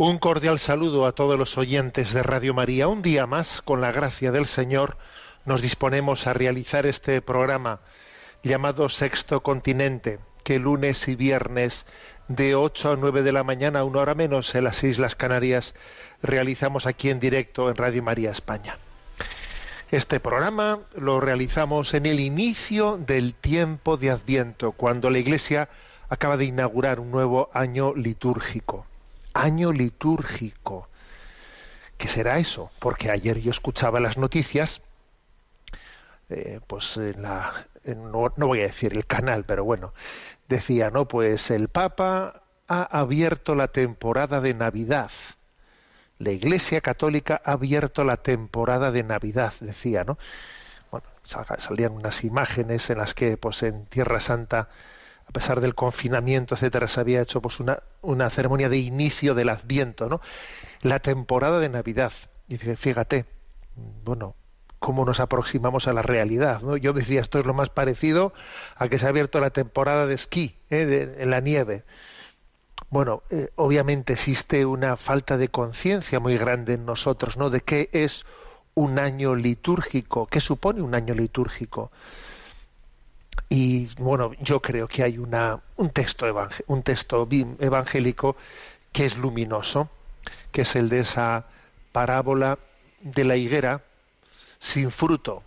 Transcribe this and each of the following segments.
Un cordial saludo a todos los oyentes de Radio María. Un día más, con la gracia del Señor, nos disponemos a realizar este programa llamado Sexto Continente, que lunes y viernes de 8 a 9 de la mañana, una hora menos en las Islas Canarias, realizamos aquí en directo en Radio María España. Este programa lo realizamos en el inicio del tiempo de Adviento, cuando la Iglesia acaba de inaugurar un nuevo año litúrgico. Año litúrgico. ¿Qué será eso? Porque ayer yo escuchaba las noticias, eh, pues en la, no, no voy a decir el canal, pero bueno, decía, ¿no? Pues el Papa ha abierto la temporada de Navidad. La Iglesia Católica ha abierto la temporada de Navidad, decía, ¿no? Bueno, sal- salían unas imágenes en las que, pues en Tierra Santa, a pesar del confinamiento, etcétera, se había hecho pues una, una ceremonia de inicio del Adviento, ¿no? La temporada de Navidad. Y dice, fíjate, bueno, cómo nos aproximamos a la realidad. Yo decía, esto es lo más parecido a que se ha abierto la temporada de esquí, ¿eh? en la nieve. Bueno, eh, obviamente existe una falta de conciencia muy grande en nosotros, ¿no? De qué es un año litúrgico, qué supone un año litúrgico. Y bueno, yo creo que hay una, un texto, un texto evangélico que es luminoso, que es el de esa parábola de la higuera sin fruto.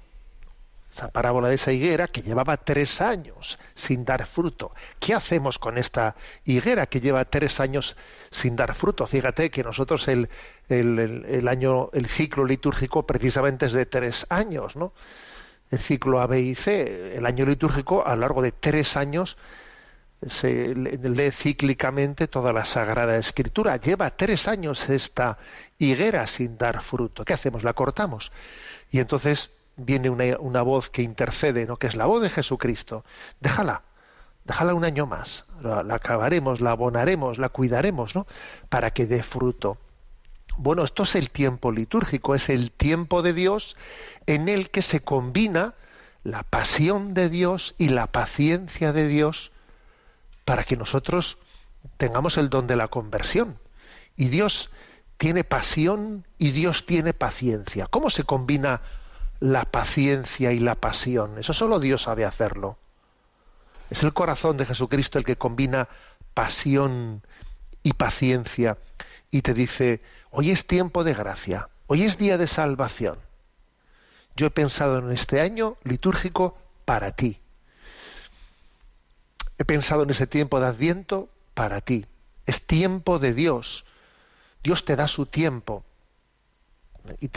Esa parábola de esa higuera que llevaba tres años sin dar fruto. ¿Qué hacemos con esta higuera que lleva tres años sin dar fruto? Fíjate que nosotros el- el- el año, el ciclo litúrgico precisamente es de tres años, ¿no? El ciclo A, B y C, el año litúrgico a lo largo de tres años se le- lee cíclicamente toda la Sagrada Escritura. Lleva tres años esta higuera sin dar fruto. ¿Qué hacemos? La cortamos. Y entonces viene una, una voz que intercede, ¿no? que es la voz de Jesucristo. Déjala, déjala un año más. La, la acabaremos, la abonaremos, la cuidaremos, ¿no? Para que dé fruto. Bueno, esto es el tiempo litúrgico, es el tiempo de Dios en el que se combina la pasión de Dios y la paciencia de Dios para que nosotros tengamos el don de la conversión. Y Dios tiene pasión y Dios tiene paciencia. ¿Cómo se combina la paciencia y la pasión? Eso solo Dios sabe hacerlo. Es el corazón de Jesucristo el que combina pasión y paciencia y te dice, hoy es tiempo de gracia, hoy es día de salvación. Yo he pensado en este año litúrgico para ti. He pensado en ese tiempo de Adviento para ti. Es tiempo de Dios. Dios te da su tiempo y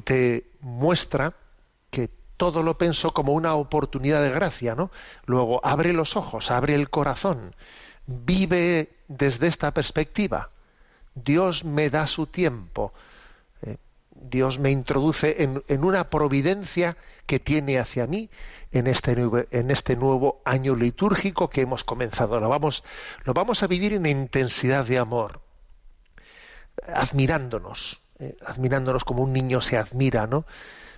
te, muestra que todo lo pensó como una oportunidad de gracia, ¿no? Luego abre los ojos, abre el corazón, vive desde esta perspectiva. Dios me da su tiempo. Eh, Dios me introduce en, una providencia que tiene hacia mí en este, nuevo, este año litúrgico que hemos comenzado. Lo vamos, lo vamos a vivir en intensidad de amor, admirándonos, eh, admirándonos como un niño se admira, ¿no?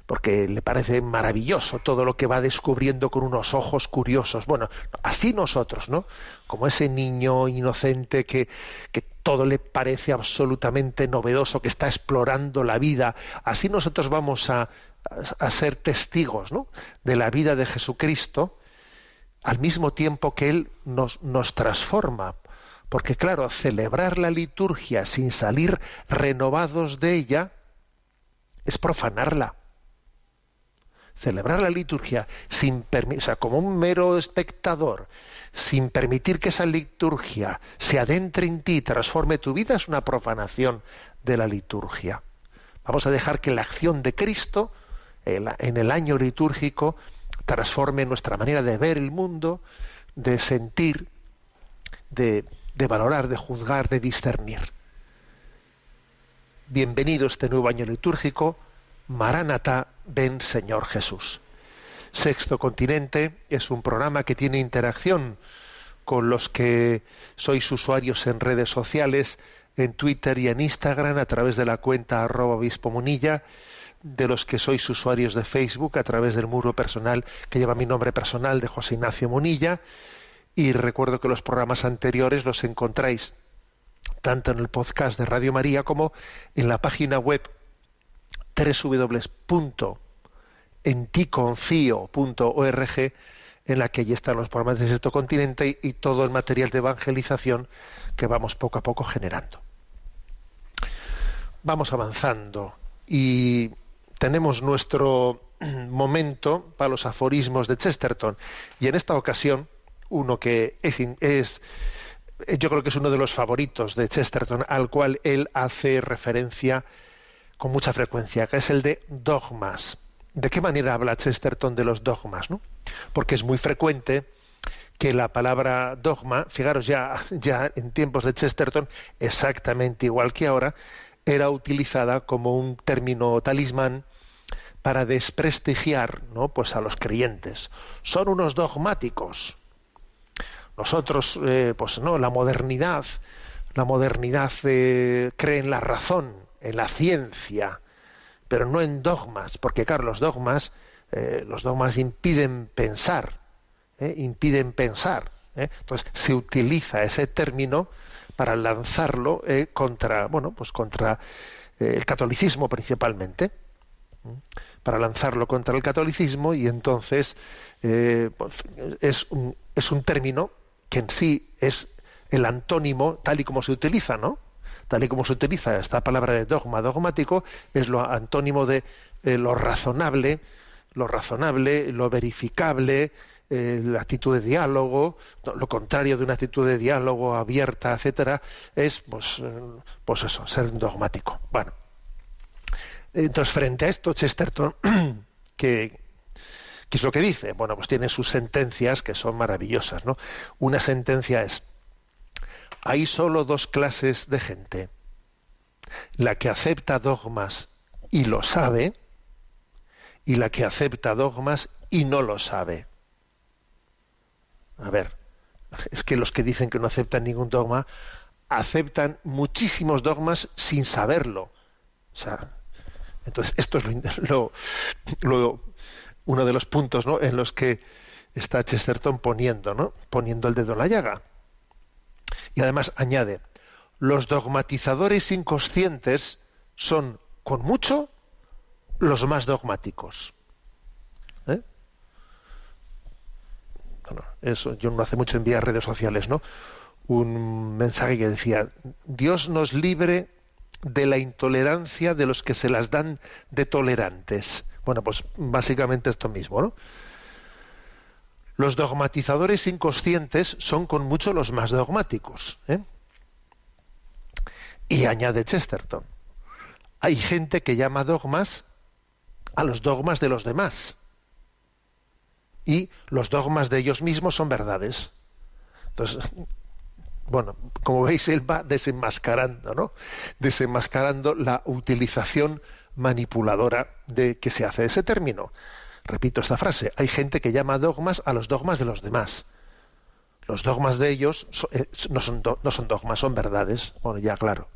Porque le parece maravilloso todo lo que va descubriendo con unos ojos curiosos. Bueno, así nosotros, ¿no? Como ese niño inocente que, todo le parece absolutamente novedoso, que está explorando la vida, así nosotros vamos a, ser testigos ¿no? de la vida de Jesucristo, al mismo tiempo que Él nos transforma. Porque claro, celebrar la liturgia sin salir renovados de ella es profanarla celebrar la liturgia sin o sea, como un mero espectador, sin permitir que esa liturgia se adentre en ti y transforme tu vida, es una profanación de la liturgia. Vamos a dejar que la acción de Cristo en el año litúrgico transforme nuestra manera de ver el mundo, de sentir, de, de valorar, de juzgar, de discernir. Bienvenido este nuevo año litúrgico Maranatá, ven Señor Jesús. Sexto Continente es un programa que tiene interacción con los que sois usuarios en redes sociales, en Twitter y en Instagram a través de la cuenta arroba munilla, de los que sois usuarios de Facebook a través del muro personal que lleva mi nombre personal de José Ignacio Munilla. Y recuerdo que los programas anteriores los encontráis tanto en el podcast de Radio María como en la página web www.enticonfio.org en la que allí están los programas de sexto continente y, todo el material de evangelización que vamos poco a poco generando. Vamos avanzando y tenemos nuestro momento para los aforismos de Chesterton y en esta ocasión uno que es, es yo creo que es uno de los favoritos de Chesterton al cual él hace referencia con mucha frecuencia, que es el de dogmas. ¿De qué manera habla Chesterton de los dogmas? ¿no? Porque es muy frecuente que la palabra dogma, fijaros ya, ya en tiempos de Chesterton, exactamente igual que ahora, era utilizada como un término talismán para desprestigiar ¿no? pues a los creyentes. Son unos dogmáticos. Nosotros, eh, pues no, la modernidad, la modernidad eh, cree en la razón, en la ciencia, pero no en dogmas, porque claro, los dogmas, eh, los dogmas impiden pensar, ¿eh? impiden pensar. ¿eh? Entonces se utiliza ese término para lanzarlo contra, bueno, pues contra el catolicismo principalmente, para lanzarlo contra el catolicismo y entonces pues, es, un, es un término que en sí es el antónimo tal y como se utiliza, ¿no? Tal y como se utiliza esta palabra de dogma dogmático, es lo antónimo de eh, lo razonable, lo razonable, lo verificable, eh, la actitud de diálogo, lo contrario de una actitud de diálogo abierta, etcétera, es pues, eh, pues eso, ser dogmático. Bueno, entonces frente a esto, Chesterton, que, ¿qué es lo que dice? Bueno, pues tiene sus sentencias que son maravillosas, ¿no? Una sentencia es hay solo dos clases de gente. La que acepta dogmas y lo sabe, y la que acepta dogmas y no lo sabe. A ver, es que los que dicen que no aceptan ningún dogma aceptan muchísimos dogmas sin saberlo. O sea, entonces esto es lo, lo, uno de los puntos ¿no? en los que está Chesterton poniendo, ¿no? poniendo el dedo en la llaga. Y además añade, los dogmatizadores inconscientes son, con mucho, los más dogmáticos. ¿Eh? Bueno, eso, yo no hace mucho envié a redes sociales, ¿no? Un mensaje que decía, Dios nos libre de la intolerancia de los que se las dan de tolerantes. Bueno, pues básicamente esto mismo, ¿no? Los dogmatizadores inconscientes son con mucho los más dogmáticos. ¿eh? Y añade Chesterton, hay gente que llama dogmas a los dogmas de los demás. Y los dogmas de ellos mismos son verdades. Entonces, bueno, como veis, él va desenmascarando, ¿no? Desenmascarando la utilización manipuladora de que se hace ese término. Repito esta frase, hay gente que llama dogmas a los dogmas de los demás. Los dogmas de ellos eh, no, son dogmas, son verdades. Bueno, ya claro.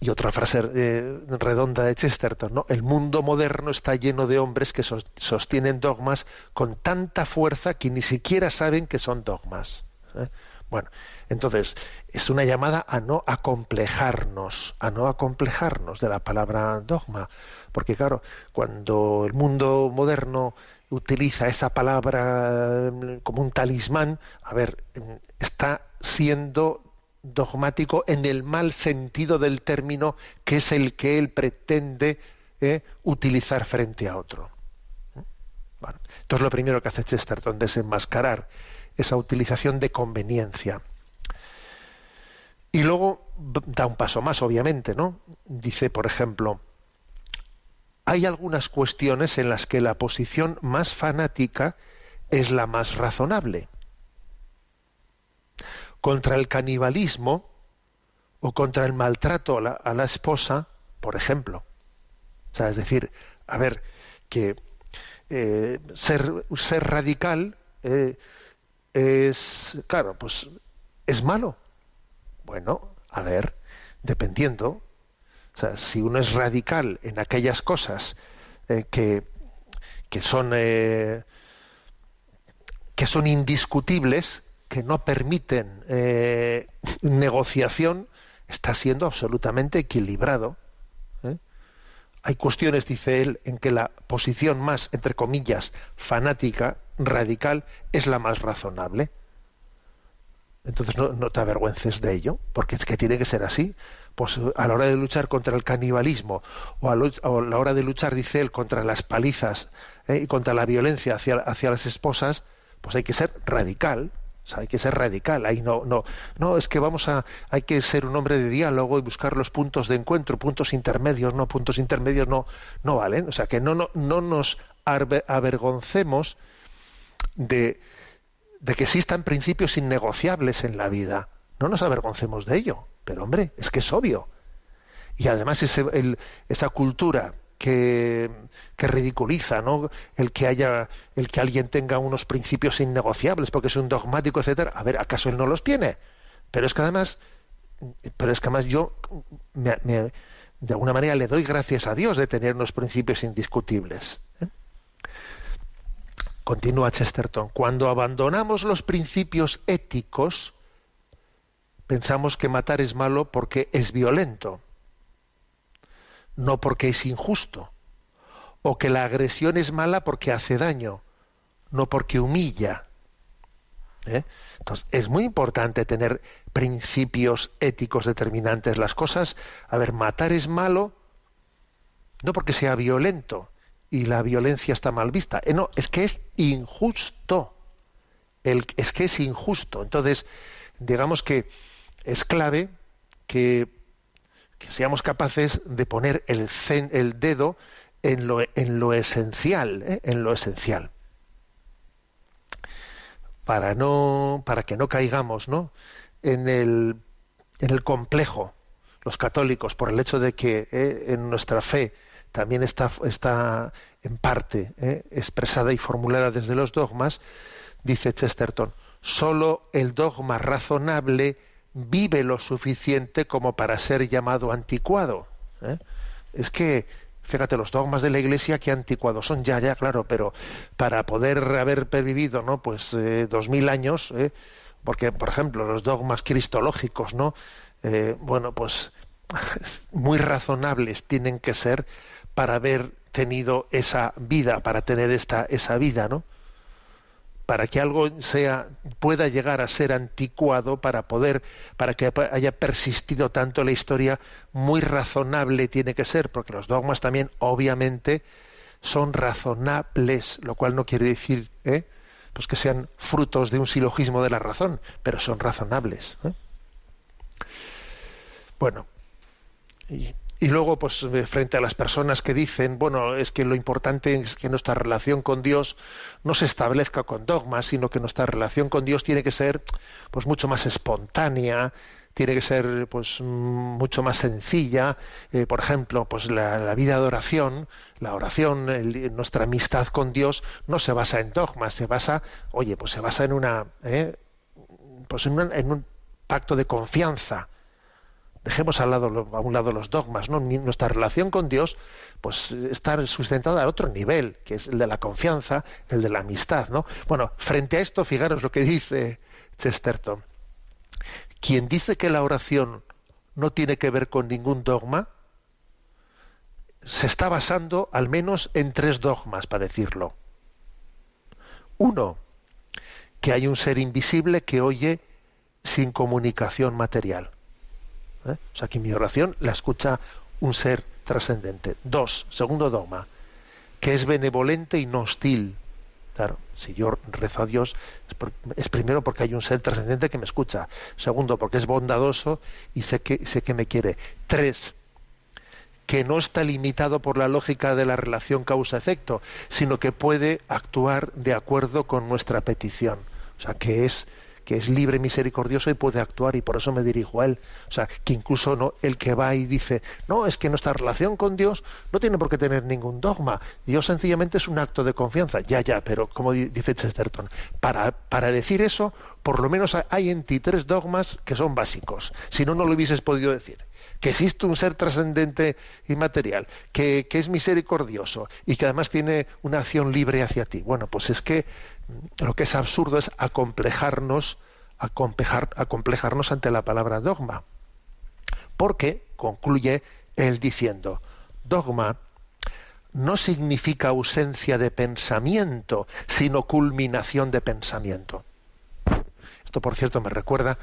Y otra frase eh, redonda de Chesterton, ¿no? El mundo moderno está lleno de hombres que sos- sostienen dogmas con tanta fuerza que ni siquiera saben que son dogmas. ¿eh? Bueno, entonces es una llamada a no acomplejarnos, a no acomplejarnos de la palabra dogma, porque claro, cuando el mundo moderno utiliza esa palabra eh, como un talismán, a ver, eh, está siendo dogmático en el mal sentido del término, que es el que él pretende eh, utilizar frente a otro. Bueno, entonces lo primero que hace Chesterton es desenmascarar esa utilización de conveniencia. Y luego da un paso más, obviamente, ¿no? Dice, por ejemplo, hay algunas cuestiones en las que la posición más fanática es la más razonable. Contra el canibalismo o contra el maltrato a la, a la esposa, por ejemplo. O sea, es decir, a ver, que eh, ser, ser radical eh, es, claro, pues es malo. Bueno, a ver, dependiendo. O sea, si uno es radical en aquellas cosas eh, que, que son eh, que son indiscutibles, que no permiten eh, negociación, está siendo absolutamente equilibrado. ¿eh? Hay cuestiones, dice él, en que la posición más, entre comillas, fanática, radical, es la más razonable. Entonces no, te avergüences de ello, porque es que tiene que ser así. Pues a la hora de luchar contra el canibalismo o a, la hora de luchar, dice él, contra las palizas ¿eh? y contra la violencia hacia, hacia las esposas, pues hay que ser radical. O sea, hay que ser radical. Ahí no, no, no, es que vamos a, hay que ser un hombre de diálogo y buscar los puntos de encuentro, puntos intermedios, no, puntos intermedios no, no valen. O sea, que no, no, no nos avergoncemos de, que existan principios innegociables en la vida. No nos avergoncemos de ello. Pero hombre, es que es obvio. Y además ese- esa cultura que, que ridiculiza, ¿no? El que haya, el que alguien tenga unos principios innegociables porque es un dogmático, etcétera. A ver, ¿acaso él no los tiene? Pero es que además, pero es que además yo me- me- de alguna manera le doy gracias a Dios de tener unos principios indiscutibles. ¿eh? Continúa Chesterton. Cuando abandonamos los principios éticos, pensamos que matar es malo porque es violento, no porque es injusto, o que la agresión es mala porque hace daño, no porque humilla. ¿eh? Entonces, es muy importante tener principios éticos determinantes. Las cosas, a ver, matar es malo no porque sea violento y la violencia está mal vista. Eh, no, es que es injusto. El, es que es injusto. Entonces, digamos que es clave que, que seamos capaces de poner el, el dedo en lo, en lo esencial, ¿eh? en lo esencial. Para no, para que no caigamos, ¿no? en el, en el complejo, los católicos, por el hecho de que eh, en nuestra fe también está, está en parte eh, expresada y formulada desde los dogmas, dice Chesterton, solo el dogma razonable vive lo suficiente como para ser llamado anticuado. ¿eh? Es que, fíjate, los dogmas de la Iglesia que anticuados son ya, ya, claro, pero para poder haber vivido, ¿no? Pues eh, dos mil años, porque, por ejemplo, los dogmas cristológicos, ¿no? Bueno, pues muy razonables tienen que ser para haber tenido esa vida, para tener esta esa vida, ¿no? Para que algo sea pueda llegar a ser anticuado, para poder, para que haya persistido tanto la historia, muy razonable tiene que ser, porque los dogmas también, obviamente, son razonables, lo cual no quiere decir, ¿eh? pues que sean frutos de un silogismo de la razón, pero son razonables. ¿eh? Bueno, y, y luego, pues eh, frente a las personas que dicen, bueno, es que lo importante es que nuestra relación con Dios no se establezca con dogmas, sino que nuestra relación con Dios tiene que ser, pues mucho más espontánea, tiene que ser pues mm, mucho más sencilla. Eh, por ejemplo, pues la, vida de oración, la oración, nuestra amistad con Dios no se basa en dogmas, se basa, oye, pues se basa en una, ¿eh? pues en un pacto de confianza. Dejemos a un lado los dogmas, ¿no? Nuestra relación con Dios, pues está sustentada a otro nivel, que es el de la confianza, el de la amistad, ¿no? Bueno, frente a esto, fijaros lo que dice Chesterton. Quien dice que la oración no tiene que ver con ningún dogma, se está basando al menos en tres dogmas, para decirlo. Uno, que hay un ser invisible que oye sin comunicación material. ¿Eh? O sea, que mi oración la escucha un ser trascendente. Dos, segundo dogma, que es benevolente y no hostil. Claro, si yo rezo a Dios es, es primero porque hay un ser trascendente que me escucha. Segundo, porque es bondadoso y sé que, sé que me quiere. Tres, que no está limitado por la lógica de la relación causa-efecto, sino que puede actuar de acuerdo con nuestra petición. O sea, que es que es libre, misericordioso y puede actuar y por eso me dirijo a él. O sea, que incluso no el que va y dice, no, es que nuestra relación con Dios no tiene por qué tener ningún dogma. Dios sencillamente es un acto de confianza. Ya, ya, pero como di- dice Chesterton, para, para decir eso, por lo menos hay en ti tres dogmas que son básicos. Si no, no lo hubieses podido decir que existe un ser trascendente y material, que, es misericordioso y que además tiene una acción libre hacia ti. Bueno, pues es que lo que es absurdo es acomplejarnos, acomplejar, acomplejarnos ante la palabra dogma. Porque, concluye él diciendo, dogma no significa ausencia de pensamiento, sino culminación de pensamiento. Esto, por cierto, me recuerda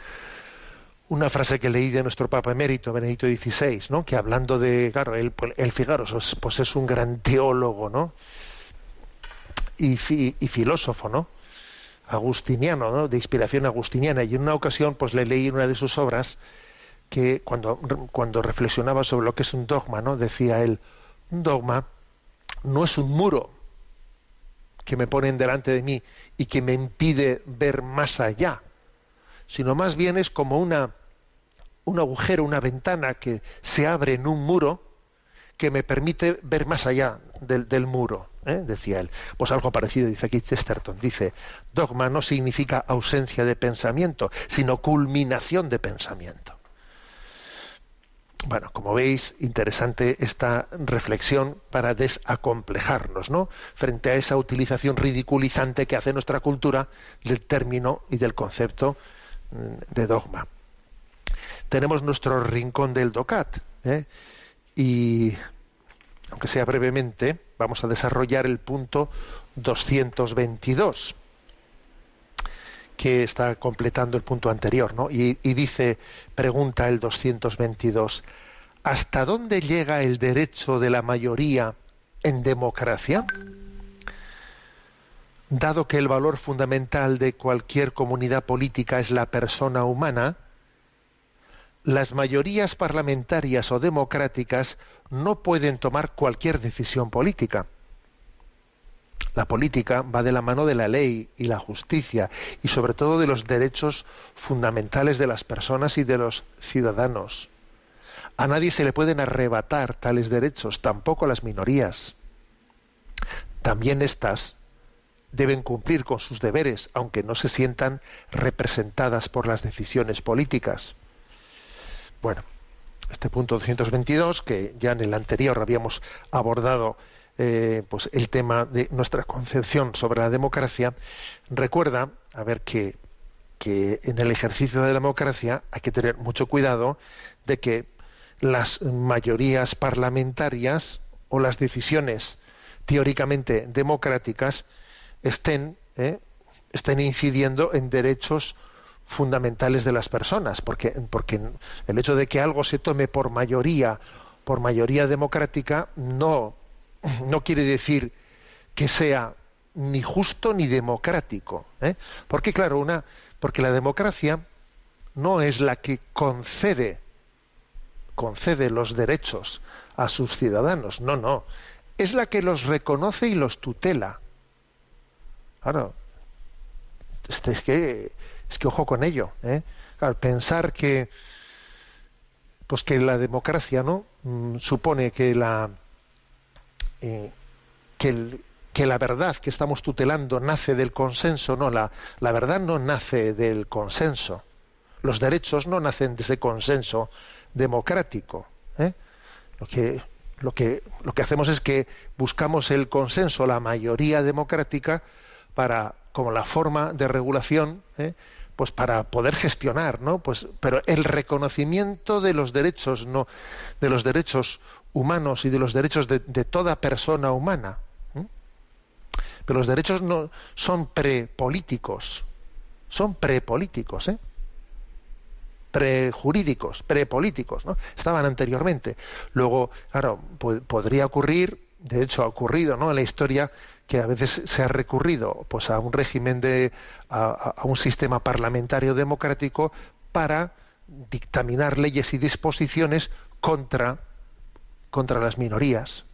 una frase que leí de nuestro Papa emérito, Benedicto XVI, ¿no? que hablando de, claro, él, él fijaros, es- pues es un gran teólogo, ¿no? Y filósofo, ¿no? Agustiniano, ¿no? De inspiración agustiniana. Y en una ocasión, pues le leí una de sus obras que cuando, cuando reflexionaba sobre lo que es un dogma, ¿no? Decía él, un dogma no es un muro que me ponen delante de mí y que me impide ver más allá, sino más bien es como una, un agujero, una ventana que se abre en un muro que me permite ver más allá del, del muro, ¿eh? decía él. Pues algo parecido dice aquí Chesterton. Dice, dogma no significa ausencia de pensamiento, sino culminación de pensamiento. Bueno, como veis, interesante esta reflexión para desacomplejarnos, ¿no? Frente a esa utilización ridiculizante que hace nuestra cultura del término y del concepto de dogma. Tenemos nuestro rincón del DOCAT, ¿eh? y aunque sea brevemente, vamos a desarrollar el punto 222 que está completando el punto anterior, ¿no? Y, y dice, pregunta el 222, ¿hasta dónde llega el derecho de la mayoría en democracia? Dado que el valor fundamental de cualquier comunidad política es la persona humana, las mayorías parlamentarias o democráticas no pueden tomar cualquier decisión política. La política va de la mano de la ley y la justicia y sobre todo de los derechos fundamentales de las personas y de los ciudadanos. A nadie se le pueden arrebatar tales derechos, tampoco a las minorías. También éstas deben cumplir con sus deberes, aunque no se sientan representadas por las decisiones políticas. Bueno, este punto 222, que ya en el anterior habíamos abordado eh, pues el tema de nuestra concepción sobre la democracia, recuerda, a ver, que, que en el ejercicio de la democracia hay que tener mucho cuidado de que las mayorías parlamentarias o las decisiones teóricamente democráticas estén, eh, estén incidiendo en derechos fundamentales de las personas, porque, porque el hecho de que algo se tome por mayoría, por mayoría democrática, no, no quiere decir que sea ni justo ni democrático. ¿eh? Porque, claro, una, porque la democracia no es la que concede, concede los derechos a sus ciudadanos, no, no. Es la que los reconoce y los tutela. Claro, este, es que es que ojo con ello. ¿eh? Pensar que, pues que la democracia no Mm, supone que la eh, que la verdad que estamos tutelando nace del consenso no la, la verdad no nace del consenso los derechos no nacen de ese consenso democrático ¿eh? lo que lo que lo que hacemos es que buscamos el consenso la mayoría democrática para como la forma de regulación ¿eh? pues para poder gestionar no pues pero el reconocimiento de los derechos no de los derechos humanos y de los derechos de, de toda persona humana ¿eh? pero los derechos no son prepolíticos son prepolíticos ¿eh? prejurídicos, prepolíticos, ¿no? Estaban anteriormente. Luego, claro, po- podría ocurrir, de hecho ha ocurrido, ¿no? En la historia que a veces se ha recurrido, pues, a un régimen de, a, un sistema parlamentario democrático para dictaminar leyes y disposiciones contra contra las minorías.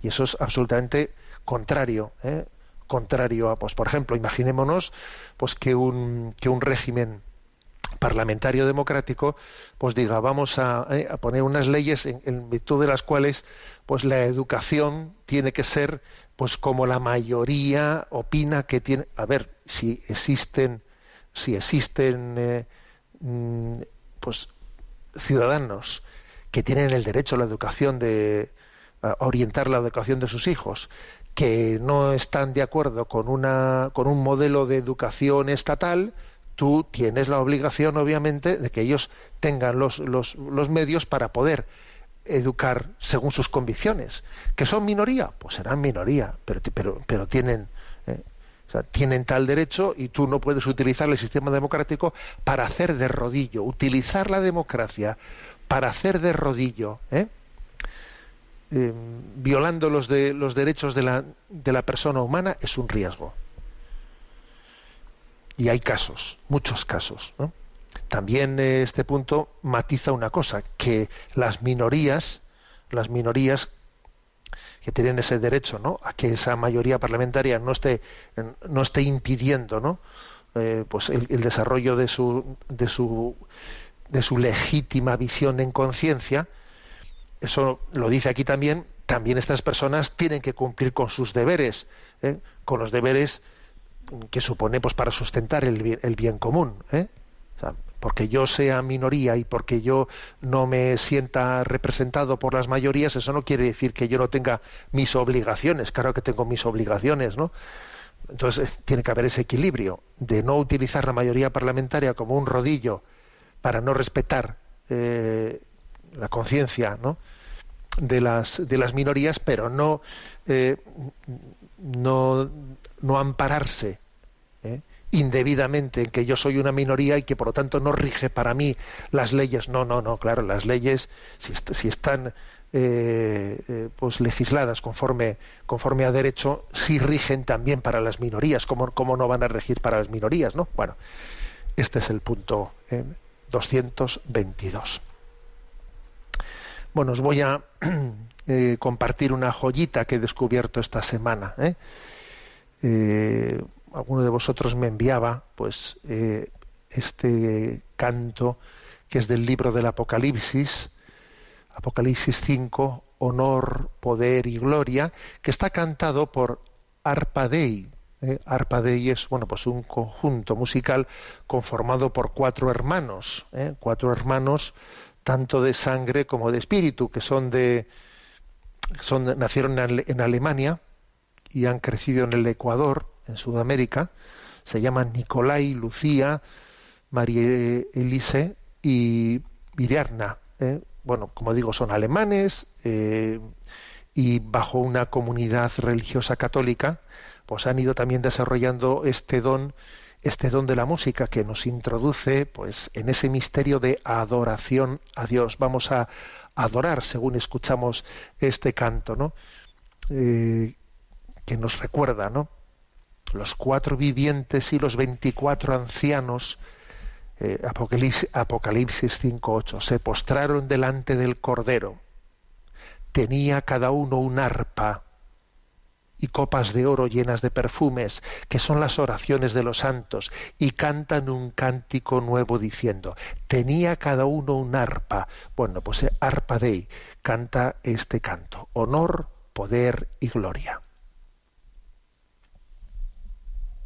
Y eso es absolutamente contrario, ¿eh? contrario a, pues, por ejemplo, imaginémonos, pues que un que un régimen parlamentario democrático pues diga vamos a, eh, poner unas leyes en, virtud de las cuales pues la educación tiene que ser pues como la mayoría opina que tiene a ver si existen si existen eh, mm, pues ciudadanos que tienen el derecho a la educación de orientar la educación de sus hijos que no están de acuerdo con una con un modelo de educación estatal tú tienes la obligación obviamente de que ellos tengan los, los, los medios para poder educar según sus convicciones. Que son minoría pues serán minoría pero pero pero tienen eh, o sea, tienen tal derecho y tú no puedes utilizar el sistema democrático para hacer de rodillo. Utilizar la democracia para hacer de rodillo ¿eh? Eh, violando los de los derechos de la, de la persona humana es un riesgo y hay casos, muchos casos. También eh, este punto matiza una cosa, que las minorías, las minorías que tienen ese derecho, ¿no? A que esa mayoría parlamentaria no esté, no esté impidiendo, ¿no? Eh, pues el, el desarrollo de su, de su, de su legítima visión en conciencia. Eso lo dice aquí también. También estas personas tienen que cumplir con sus deberes, ¿eh? con los deberes que supone pues para sustentar el bien, común ¿eh? porque yo sea minoría y porque yo no me sienta representado por las mayorías eso no quiere decir que yo no tenga mis obligaciones claro que tengo mis obligaciones no entonces eh, tiene que haber ese equilibrio de no utilizar la mayoría parlamentaria como un rodillo para no respetar eh, la conciencia ¿no? de las de las minorías pero no no no ampararse ¿eh? indebidamente en que yo soy una minoría y que por lo tanto no rige para mí las leyes. No, no, no, claro, las leyes si, est si están eh, eh, pues legisladas conforme conforme a derecho sí rigen también para las minorías. ¿Cómo, cómo no van a regir para las minorías? ¿no? Bueno, este es el punto 222. Bueno, os voy a compartir una joyita que he descubierto esta semana. Eh, alguno de vosotros me enviaba pues eh, este canto que es del libro del Apocalipsis, Apocalipsis 5, honor, poder y gloria, que está cantado por Arpa Dei. ¿eh? Arpa Dei es bueno pues un conjunto musical conformado por cuatro hermanos, ¿eh? cuatro hermanos tanto de sangre como de espíritu, que son de son nacieron en Alemania y han crecido en el Ecuador, en Sudamérica. Se llaman Nicolai, Lucía, María Elise y Miriarna. ¿eh? Bueno, como digo, son alemanes eh, y bajo una comunidad religiosa católica, pues han ido también desarrollando este don, este don de la música que nos introduce, pues, en ese misterio de adoración a Dios. Vamos a adorar según escuchamos este canto, ¿no? Eh, que nos recuerda, ¿no? Los cuatro vivientes y los veinticuatro ancianos, eh, Apocalipsis, Apocalipsis 5.8, se postraron delante del Cordero. Tenía cada uno un arpa y copas de oro llenas de perfumes, que son las oraciones de los santos, y cantan un cántico nuevo diciendo, tenía cada uno un arpa. Bueno, pues eh, arpa dei canta este canto, honor, poder y gloria. Honor, poder y gloria al Cordero de Dios. Y eres digno, Señor Dios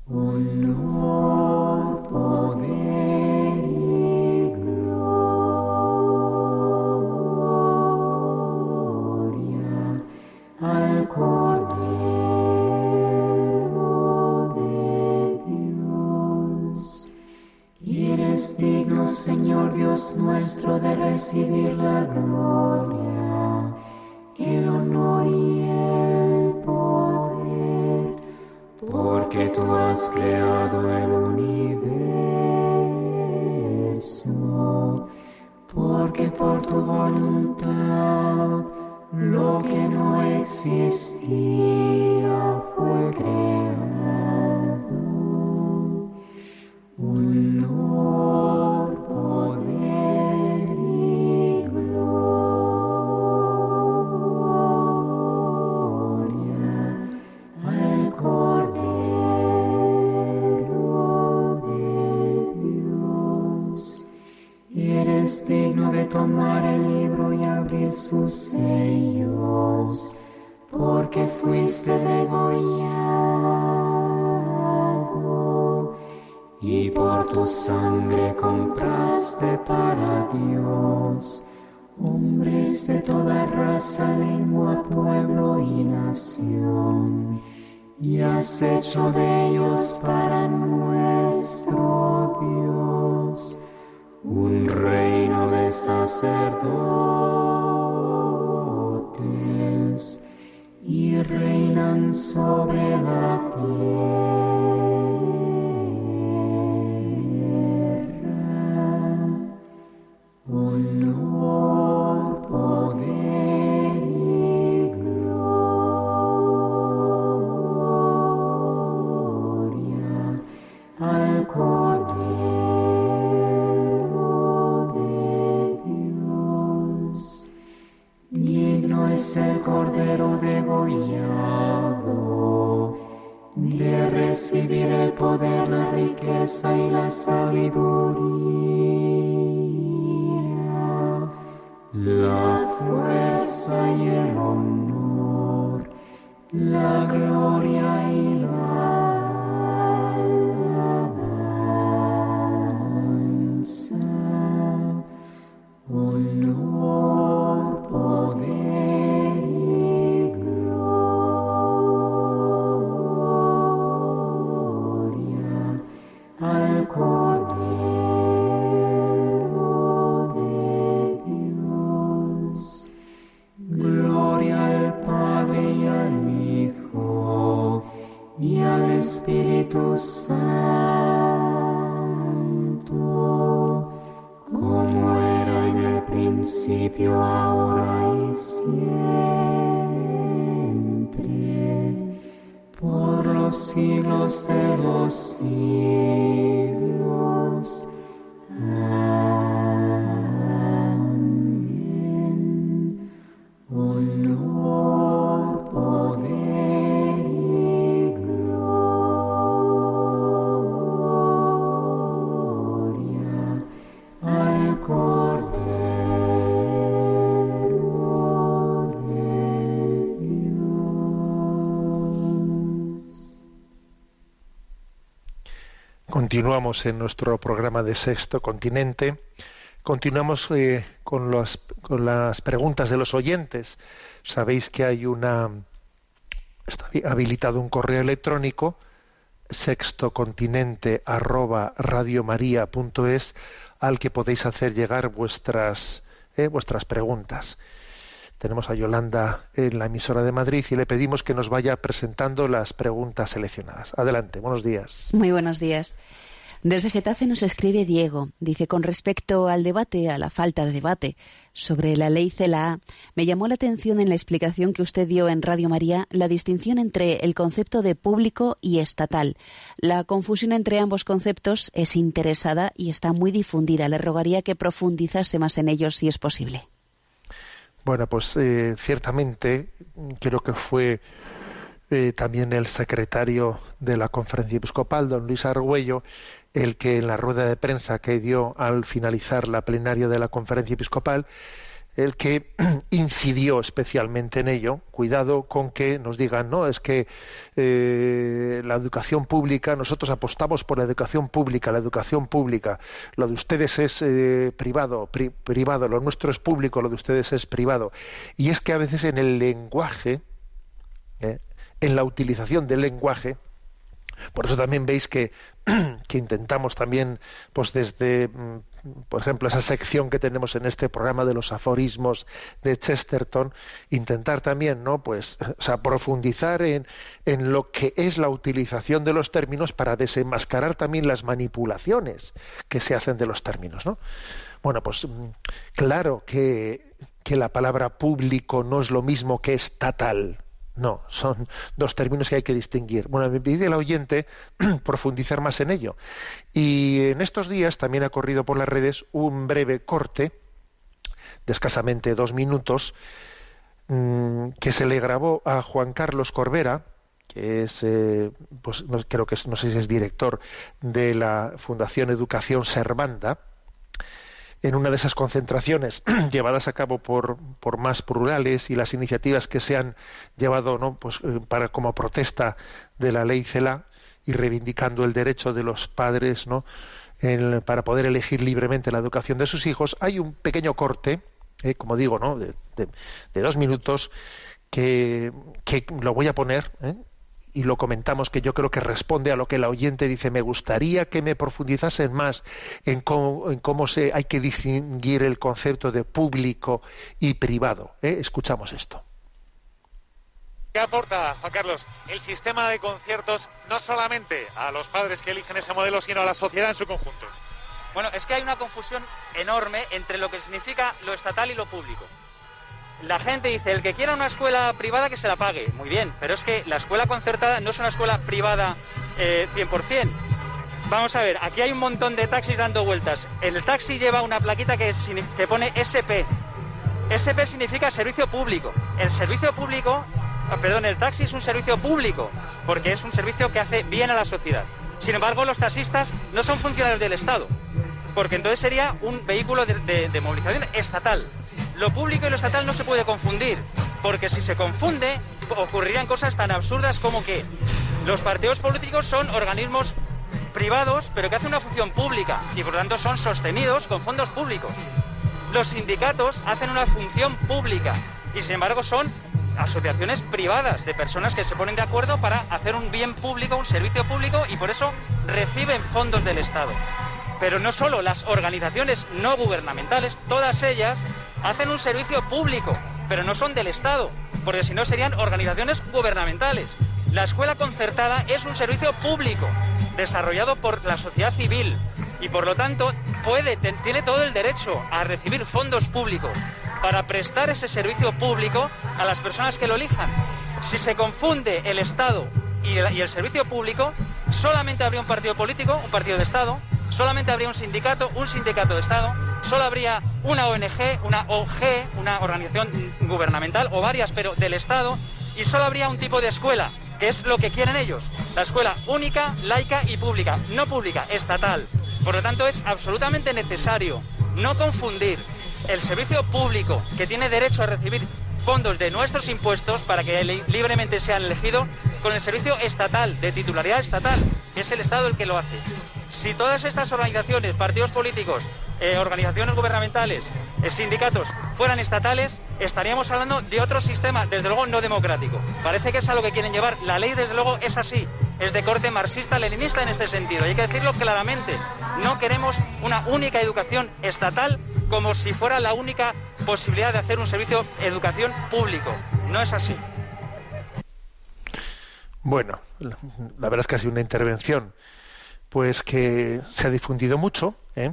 nuestro, de recibir la gloria, el honor y porque tú has creado el universo, porque por tu voluntad lo que no existía fue creado. Honor, de tomar el libro y abrir sus sellos, porque fuiste degollado y por tu sangre compraste para Dios hombres de toda raza, lengua, pueblo y nación, y has hecho de ellos para nuestro Dios un reino de sacerdotes y reinan sobre la tierra. Continuamos en nuestro programa de Sexto Continente. Continuamos eh, con, las, preguntas de los oyentes. Sabéis que hay una está habilitado un correo electrónico sextocontinente arroba radiomaria.es al que podéis hacer llegar vuestras eh, vuestras preguntas. Tenemos a Yolanda en la emisora de Madrid y le pedimos que nos vaya presentando las preguntas seleccionadas. Adelante, buenos días. Muy buenos días. Desde Getafe nos escribe Diego. Dice, con respecto al debate, a la falta de debate sobre la ley CELA, me llamó la atención en la explicación que usted dio en Radio María la distinción entre el concepto de público y estatal. La confusión entre ambos conceptos es interesada y está muy difundida. Le rogaría que profundizase más en ellos si es posible. Bueno, pues eh, ciertamente creo que fue eh, también el secretario de la conferencia episcopal, don Luis Argüello, el que en la rueda de prensa que dio al finalizar la plenaria de la conferencia episcopal, el que incidió especialmente en ello. Cuidado con que nos digan, no, es que eh, la educación pública, nosotros apostamos por la educación pública, la educación pública, lo de ustedes es eh, privado, pri- privado, lo nuestro es público, lo de ustedes es privado. Y es que a veces en el lenguaje, eh, en la utilización del lenguaje, por eso también veis que, intentamos también, pues desde, mm, por ejemplo, esa sección que tenemos en este programa de los aforismos de Chesterton, intentar también, ¿no? Pues, o sea, profundizar en, en lo que es la utilización de los términos para desenmascarar también las manipulaciones que se hacen de los términos, ¿no? Bueno, pues mm, claro que, que la palabra público no es lo mismo que estatal. No, son dos términos que hay que distinguir. Bueno, me pide el oyente profundizar más en ello. Y en estos días también ha corrido por las redes un breve corte de escasamente dos minutos mm, que se le grabó a Juan Carlos Corbera, que es, eh, pues creo que es, no sé si es director de la Fundación Educación Servanda, en una de esas concentraciones llevadas a cabo por, por más plurales y las iniciativas que se han llevado ¿no? pues, eh, para como protesta de la ley CELA y reivindicando el derecho de los padres ¿no? En- para poder elegir libremente la educación de sus hijos, hay un pequeño corte, eh, como digo, ¿no? de, dos minutos que, que lo voy a poner ¿eh? Y lo comentamos que yo creo que responde a lo que la oyente dice me gustaría que me profundizasen más en cómo, en cómo se hay que distinguir el concepto de público y privado ¿eh? escuchamos esto ¿Qué aporta, Juan Carlos, el sistema de conciertos no solamente a los padres que eligen ese modelo, sino a la sociedad en su conjunto? Bueno, es que hay una confusión enorme entre lo que significa lo estatal y lo público. La gente dice, el que quiera una escuela privada que se la pague. Muy bien, pero es que la escuela concertada no es una escuela privada eh, 100%. Vamos a ver, aquí hay un montón de taxis dando vueltas. El taxi lleva una plaquita que, que pone SP. SP significa servicio público. El servicio público, ah, perdón, el taxi es un servicio público, porque es un servicio que hace bien a la sociedad. Sin embargo, los taxistas no son funcionarios del Estado, porque entonces sería un vehículo de, movilización estatal. Lo público y lo estatal no se puede confundir, porque si se confunde, ocurrirían cosas tan absurdas como que los partidos políticos son organismos privados, pero que hacen una función pública y por lo tanto son sostenidos con fondos públicos. Los sindicatos hacen una función pública y sin embargo son asociaciones privadas de personas que se ponen de acuerdo para hacer un bien público, un servicio público y por eso reciben fondos del Estado. Pero no solo las organizaciones no gubernamentales, todas ellas hacen un servicio público, pero no son del Estado, porque si no serían organizaciones gubernamentales. La escuela concertada es un servicio público desarrollado por la sociedad civil y por lo tanto puede, tiene todo el derecho a recibir fondos públicos para prestar ese servicio público a las personas que lo elijan. Si se confunde el Estado y el, y el servicio público, solamente habría un partido político, un partido de Estado, solamente habría un sindicato, un sindicato de Estado, solo habría una ONG, una OG, una organización gubernamental o varias, pero del Estado, y solo habría un tipo de escuela, que es lo que quieren ellos, la escuela única, laica y pública, no pública, estatal. Por lo tanto, es absolutamente necesario no confundir el servicio público que tiene derecho a recibir fondos de nuestros impuestos para que li- libremente sean elegidos con el servicio estatal, de titularidad estatal, que es el Estado el que lo hace. Si todas estas organizaciones, partidos políticos, eh, organizaciones gubernamentales, eh, sindicatos fueran estatales, estaríamos hablando de otro sistema, desde luego no democrático. Parece que es a lo que quieren llevar. La ley, desde luego, es así. Es de corte marxista-leninista en este sentido. Y hay que decirlo claramente. No queremos una única educación estatal como si fuera la única posibilidad de hacer un servicio educación público. No es así. Bueno, la verdad es que ha sido una intervención pues que se ha difundido mucho, ¿eh?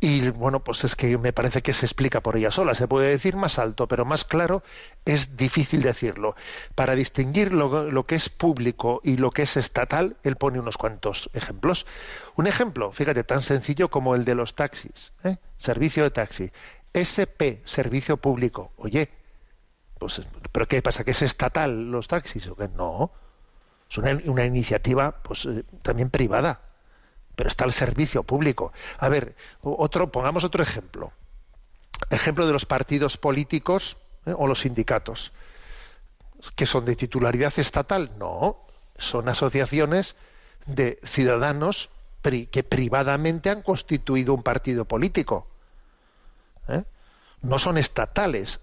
y bueno, pues es que me parece que se explica por ella sola. Se puede decir más alto, pero más claro es difícil decirlo. Para distinguir lo, lo que es público y lo que es estatal, él pone unos cuantos ejemplos. Un ejemplo, fíjate, tan sencillo como el de los taxis, ¿eh? servicio de taxi. SP, servicio público. Oye, pues, ¿pero qué pasa? ¿Que es estatal los taxis? ¿O qué? No, Es una, una iniciativa pues, eh, también privada, pero está al servicio público. A ver, otro, pongamos otro ejemplo. Ejemplo de los partidos políticos ¿eh? o los sindicatos, que son de titularidad estatal. No, son asociaciones de ciudadanos que privadamente han constituido un partido político. ¿eh? No son estatales,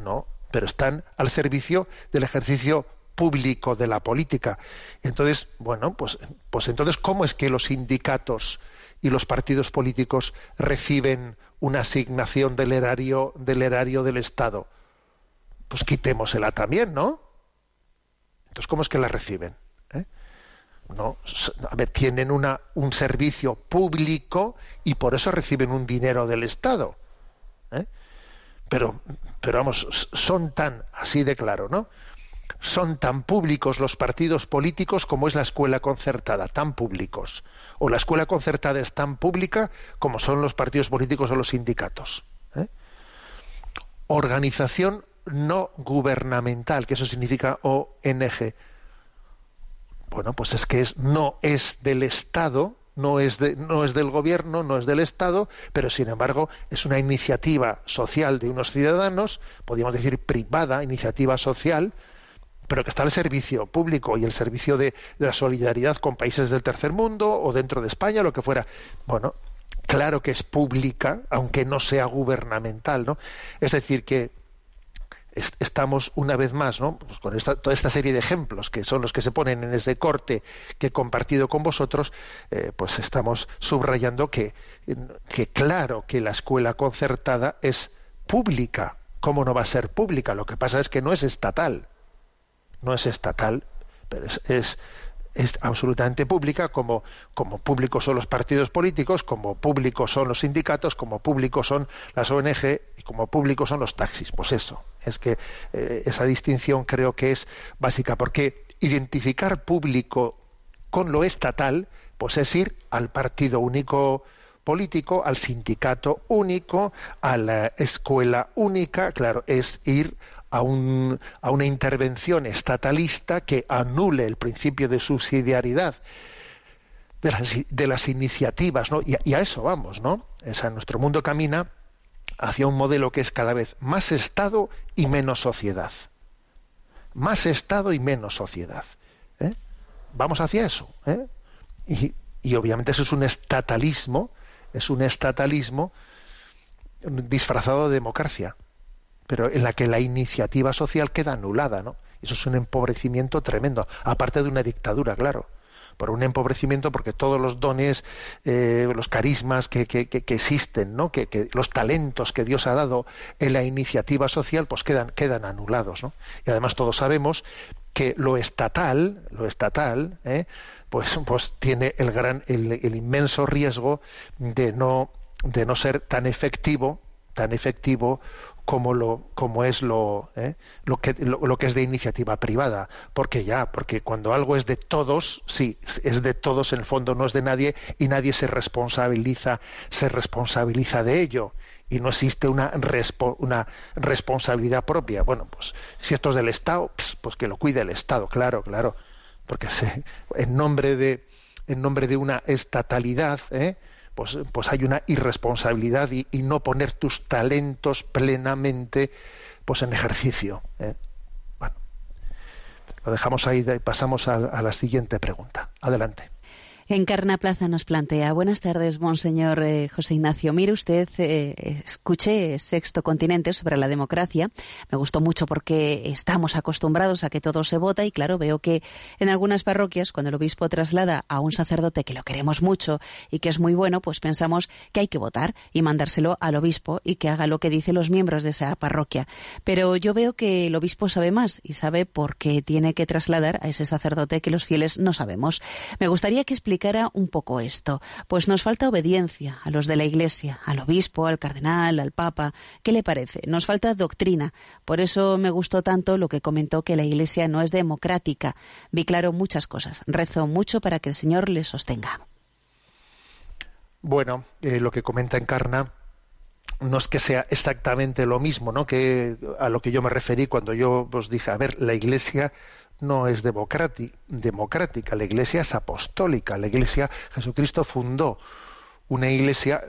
no, pero están al servicio del ejercicio público de la política. Entonces, bueno, pues, pues entonces, ¿cómo es que los sindicatos y los partidos políticos reciben una asignación del erario del erario del Estado? Pues quitémosela también, ¿no? Entonces, ¿cómo es que la reciben? ¿Eh? No, a ver, tienen una, un servicio público y por eso reciben un dinero del Estado. ¿eh? Pero, pero vamos, son tan, así de claro, ¿no? Son tan públicos los partidos políticos como es la escuela concertada, tan públicos. O la escuela concertada es tan pública como son los partidos políticos o los sindicatos. ¿eh? Organización no gubernamental, que eso significa ONG. Bueno, pues es que no es del Estado, no es, no es del gobierno, no es del Estado, pero sin embargo es una iniciativa social de unos ciudadanos, podríamos decir privada, iniciativa social, pero que está al servicio público y el servicio de, la solidaridad con países del tercer mundo o dentro de España, lo que fuera. Bueno, claro que es pública, aunque no sea gubernamental, ¿no? Es decir, que est- estamos una vez más ¿no? Pues con esta, toda esta serie de ejemplos que son los que se ponen en ese corte que he compartido con vosotros, eh, pues estamos subrayando que, que claro que la escuela concertada es pública. ¿Cómo no va a ser pública? Lo que pasa es que no es estatal. No es estatal, pero es, es, absolutamente pública, como, como públicos son los partidos políticos, como públicos son los sindicatos, como públicos son las ONG y como públicos son los taxis. Pues eso, es que eh, esa distinción creo que es básica, porque identificar público con lo estatal, pues es ir al partido único político, al sindicato único, a la escuela única, claro, es ir a, un, a una intervención estatalista que anule el principio de subsidiariedad de las, iniciativas, ¿no? Y, a- y a eso vamos, ¿no? O sea, nuestro mundo camina hacia un modelo que es cada vez más Estado y menos sociedad. Más Estado y menos sociedad. ¿eh? Vamos hacia eso. ¿eh? Y, y obviamente eso es un estatalismo, es un estatalismo disfrazado de democracia, pero en la que la iniciativa social queda anulada, ¿no? Eso es un empobrecimiento tremendo, aparte de una dictadura, claro. Por un empobrecimiento porque todos los dones, eh, los carismas que, que- existen, ¿no? Que, que los talentos que Dios ha dado en la iniciativa social, pues quedan, quedan anulados, ¿no? Y además todos sabemos que lo estatal, lo estatal, ¿eh? pues, pues tiene el gran, el inmenso riesgo de no, de no ser tan efectivo, tan efectivo como lo como es lo, ¿eh? lo que lo, que es de iniciativa privada. Porque ya porque cuando algo es de todos sí es de todos en el fondo no es de nadie y nadie se responsabiliza se responsabiliza de ello. Y no existe una una responsabilidad propia. Bueno pues si esto es del Estado pues, pues que lo cuide el Estado claro claro. Porque se, en nombre de en nombre de una estatalidad ¿eh? Pues, pues hay una irresponsabilidad y, no poner tus talentos plenamente pues en ejercicio ¿eh? bueno lo dejamos ahí y pasamos a la siguiente pregunta adelante Encarna Plaza nos plantea, buenas tardes, monseñor eh, José Ignacio. Mire usted, eh, escuché Sexto Continente sobre la democracia. Me gustó mucho porque estamos acostumbrados a que todo se vota y claro, veo que en algunas parroquias, cuando el obispo traslada a un sacerdote que lo queremos mucho y que es muy bueno, pues pensamos que hay que votar y mandárselo al obispo y que haga lo que dicen los miembros de esa parroquia. Pero yo veo que el obispo sabe más y sabe por qué tiene que trasladar a ese sacerdote que los fieles no sabemos. Me gustaría que un poco esto, pues nos falta obediencia a los de la Iglesia, al obispo, al cardenal, al papa. ¿Qué le parece? Nos falta doctrina. Por eso me gustó tanto lo que comentó que la Iglesia no es democrática. Vi claro muchas cosas. Rezo mucho para que el Señor le sostenga. Bueno, eh, lo que comenta Encarna no es que sea exactamente lo mismo, ¿no? Que a lo que yo me referí cuando yo os dije, a ver, la Iglesia no es democráti- democrática, la Iglesia es apostólica. La Iglesia, Jesucristo fundó una Iglesia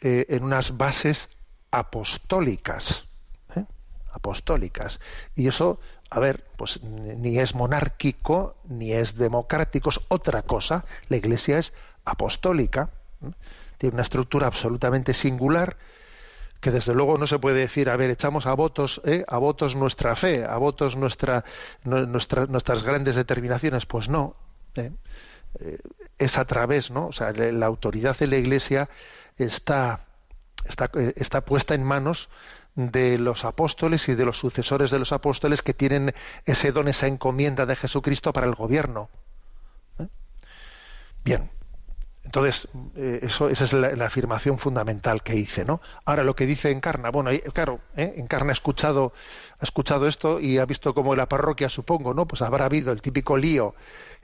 eh, en unas bases apostólicas, ¿eh? apostólicas. Y eso, a ver, pues ni es monárquico ni es democrático, es otra cosa. La Iglesia es apostólica, ¿eh? tiene una estructura absolutamente singular que desde luego no se puede decir, a ver, echamos a votos, ¿eh? a votos nuestra fe, a votos nuestra, nu- nuestra- nuestras grandes determinaciones. Pues no. ¿eh? Eh, es a través, ¿no? O sea, la autoridad de la Iglesia está, está, eh, está puesta en manos de los apóstoles y de los sucesores de los apóstoles que tienen ese don, esa encomienda de Jesucristo para el gobierno. Bien, entonces, eh, eso, esa es la, afirmación fundamental que hice, ¿no? Ahora lo que dice Encarna, bueno, eh, claro, ¿eh? Encarna ha escuchado, ha escuchado esto y ha visto como la parroquia, supongo, ¿no? Pues habrá habido el típico lío,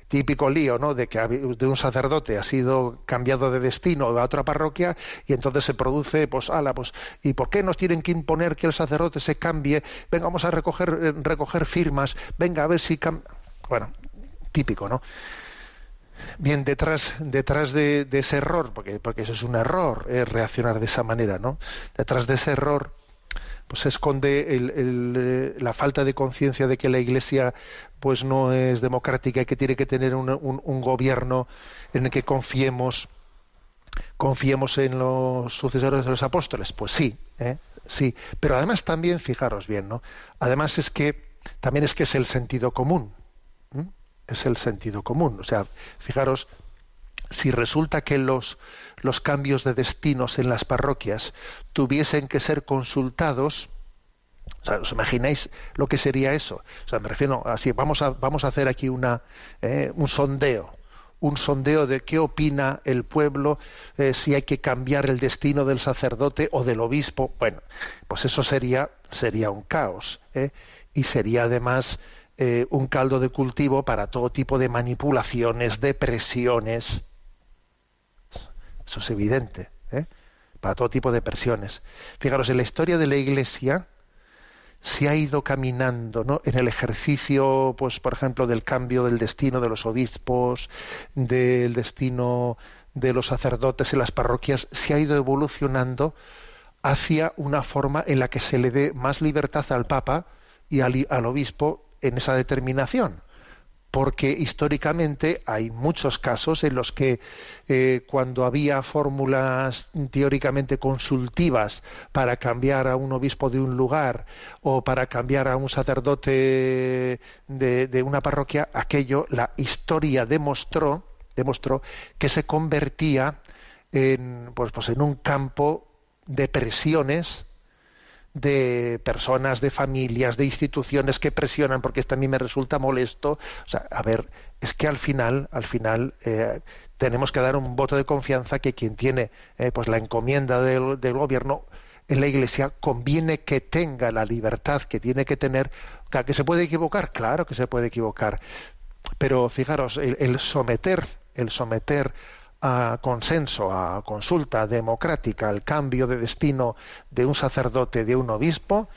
típico lío, ¿no? De que de un sacerdote ha sido cambiado de destino a otra parroquia y entonces se produce, pues, ala, pues, ¿y por qué nos tienen que imponer que el sacerdote se cambie? Venga, vamos a recoger, eh, recoger firmas, venga, a ver si cam-". Bueno, típico, ¿no? Bien, detrás, detrás de, ese error, porque, porque eso es un error, eh, reaccionar de esa manera, ¿no? Detrás de ese error, pues se esconde el- el, eh, la falta de conciencia de que la Iglesia, pues no es democrática y que tiene que tener un, un- un gobierno en el que confiemos, confiemos en los sucesores de los apóstoles. Pues sí, ¿eh? sí. Pero además también, fijaros bien, ¿no? Además es que también es que es el sentido común. Es el sentido común. O sea, fijaros, si resulta que los, los cambios de destinos en las parroquias tuviesen que ser consultados, o sea, ¿os imagináis lo que sería eso? O sea, me refiero así, vamos a, vamos a hacer aquí una, eh, un sondeo, un sondeo de qué opina el pueblo, eh, si hay que cambiar el destino del sacerdote o del obispo. Bueno, pues eso sería, sería un caos. ¿eh? Y sería además eh, un caldo de cultivo para todo tipo de manipulaciones, de presiones. Eso es evidente. ¿eh? Para todo tipo de presiones. Fijaros, en la historia de la Iglesia, se ha ido caminando ¿no? en el ejercicio, pues, por ejemplo, del cambio del destino de los obispos, del destino de los sacerdotes en las parroquias, se ha ido evolucionando hacia una forma en la que se le dé más libertad al Papa y al obispo en esa determinación porque históricamente hay muchos casos en los que eh, cuando había fórmulas teóricamente consultivas para cambiar a un obispo de un lugar o para cambiar a un sacerdote de, de una parroquia, aquello, la historia demostró, demostró que se convertía en, pues, pues en un campo de presiones de personas, de familias, de instituciones que presionan porque esto a mí me resulta molesto. O sea, a ver, es que al final, al final eh, tenemos que dar un voto de confianza que quien tiene eh, pues la encomienda del, del, gobierno en la Iglesia conviene que tenga la libertad que tiene que tener. ¿Que se puede equivocar? Claro que se puede equivocar. Pero fijaros, el, el someter, el someter a consenso, a consulta democrática, al cambio de destino de un sacerdote, de un obispo,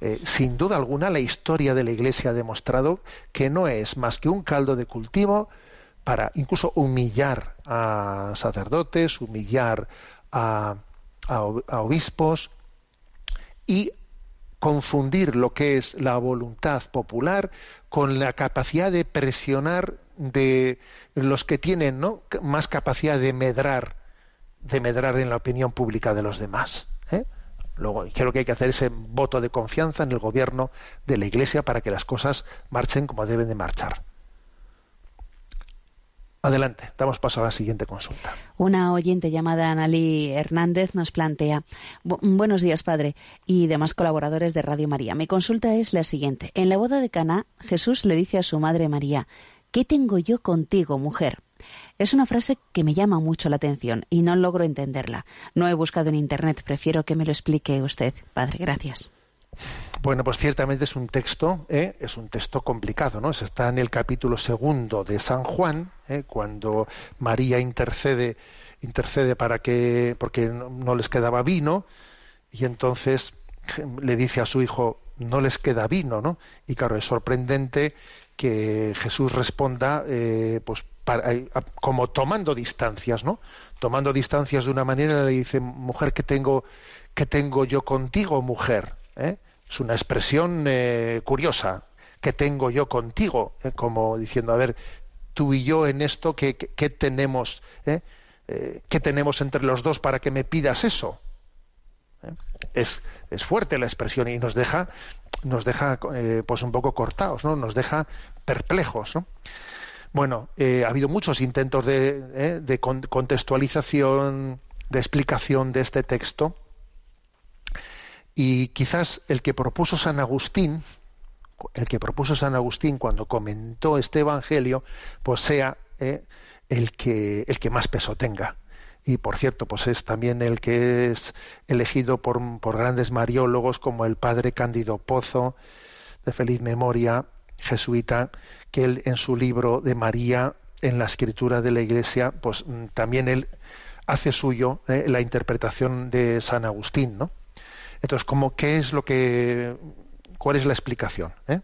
eh, sin duda alguna la historia de la Iglesia ha demostrado que no es más que un caldo de cultivo para incluso humillar a sacerdotes, humillar a, a, a obispos y confundir lo que es la voluntad popular con la capacidad de presionar de los que tienen más capacidad de medrar, de medrar en la opinión pública de los demás. ¿eh? Luego, creo que hay que hacer ese voto de confianza en el gobierno de la Iglesia para que las cosas marchen como deben de marchar. Adelante, damos paso a la siguiente consulta. Una oyente llamada Analí Hernández nos plantea, Bu buenos días, padre, y demás colaboradores de Radio María. Mi consulta es la siguiente. En la boda de Caná, Jesús le dice a su madre María, ¿qué tengo yo contigo, mujer? Es una frase que me llama mucho la atención y no logro entenderla. No he buscado en Internet, prefiero que me lo explique usted, padre. Gracias. Bueno, pues ciertamente es un texto, ¿eh? es un texto complicado, ¿no? Está en el capítulo segundo de San Juan, ¿eh? cuando María intercede, intercede para que, porque no les quedaba vino, y entonces le dice a su hijo, no les queda vino, ¿no? Y claro, es sorprendente que Jesús responda eh, pues para- eh, como tomando distancias, ¿no? Tomando distancias de una manera le dice, mujer, ¿qué tengo, qué tengo yo contigo, mujer? ¿Eh? Es una expresión eh, curiosa. ¿Qué tengo yo contigo? ¿Eh? Como diciendo, a ver, tú y yo en esto, ¿qué, qué- tenemos? ¿Eh? ¿Qué tenemos entre los dos para que me pidas eso? Es, es fuerte la expresión y nos deja, nos deja pues un poco cortados, ¿no? Nos deja perplejos, ¿no? Bueno, ha habido muchos intentos de, de con- contextualización, de explicación de este texto, y quizás el que propuso San Agustín, el que propuso San Agustín cuando comentó este evangelio, pues sea eh, el que el que más peso tenga. Y por cierto, pues es también el que es elegido por, por grandes mariólogos como el padre Cándido Pozo, de feliz memoria, jesuita, que él en su libro de María en la escritura de la Iglesia, pues mm, también él hace suyo eh, la interpretación de San Agustín, ¿no? Entonces, ¿cómo, ¿qué es lo que, cuál es la explicación? eh?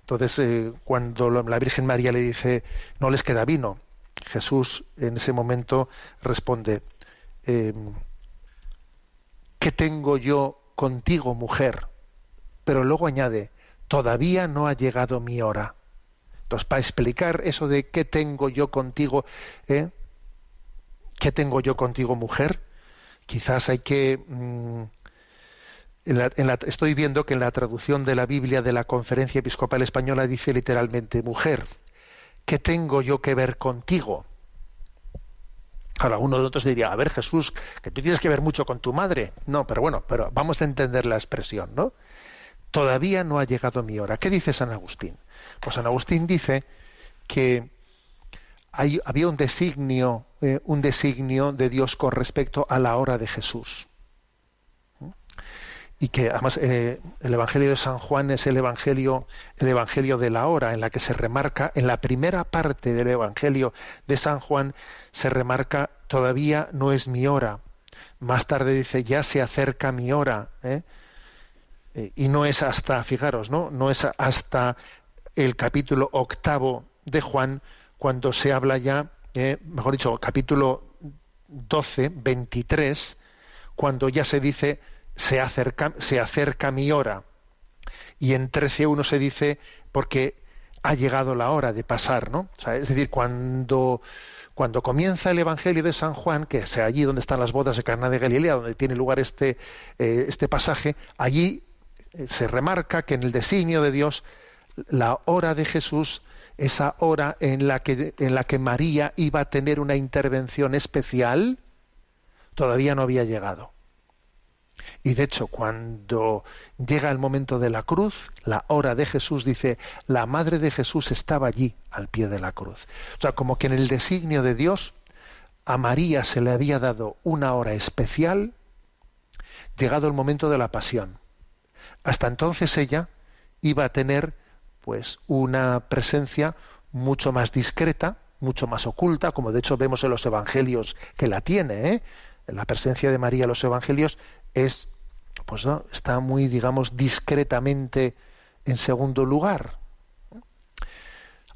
Entonces, eh, cuando la Virgen María le dice, no les queda vino, Jesús en ese momento responde, eh, ¿qué tengo yo contigo, mujer? Pero luego añade, todavía no ha llegado mi hora. Entonces, para explicar eso de qué tengo yo contigo, ¿eh? ¿qué tengo yo contigo, mujer? Quizás hay que... mm, estoy viendo que en la traducción de la Biblia de la Conferencia Episcopal Española dice literalmente, mujer, ¿qué tengo yo que ver contigo? Ahora, uno de otros diría, a ver Jesús, que tú tienes que ver mucho con tu madre. No, pero bueno, pero vamos a entender la expresión, ¿no? Todavía no ha llegado mi hora. ¿Qué dice San Agustín? Pues San Agustín dice que había un designio, eh, un designio de Dios con respecto a la hora de Jesús y que además eh, el Evangelio de San Juan es el Evangelio, el Evangelio de la hora, en la que se remarca, en la primera parte del Evangelio de San Juan, se remarca todavía no es mi hora. Más tarde dice ya se acerca mi hora. ¿eh? Eh, y no es hasta, fijaros, ¿no? No es hasta el capítulo octavo de Juan cuando se habla ya, mejor dicho, capítulo 12, 23, cuando ya se dice se acerca, se acerca mi hora. Y en 13.1 se dice porque ha llegado la hora de pasar, ¿no? Es decir, cuando, cuando comienza el Evangelio de San Juan, que es allí donde están las bodas de Cana de Galilea, donde tiene lugar este, eh, este pasaje, allí eh, se remarca que en el designio de Dios la hora de Jesús, esa hora en la que, en la que María iba a tener una intervención especial, todavía no había llegado. Y de hecho, cuando llega el momento de la cruz, la hora de Jesús dice, la madre de Jesús estaba allí, al pie de la cruz. O sea, como que en el designio de Dios, a María se le había dado una hora especial, llegado el momento de la pasión. Hasta entonces ella iba a tener pues una presencia mucho más discreta, mucho más oculta, como de hecho vemos en los evangelios que la tiene, ¿eh? La presencia de María en los evangelios es pues no, está muy digamos discretamente en segundo lugar.